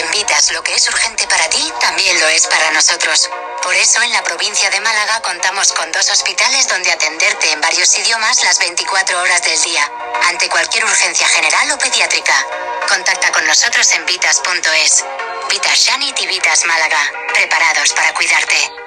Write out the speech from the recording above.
En Vitas lo que es urgente para ti, también lo es para nosotros. Por eso en la provincia de Málaga contamos con dos hospitales donde atenderte en varios idiomas las 24 horas del día, ante cualquier urgencia general o pediátrica. Contacta con nosotros en vitas.es. Vitas Shanit y Vitas Málaga, preparados para cuidarte.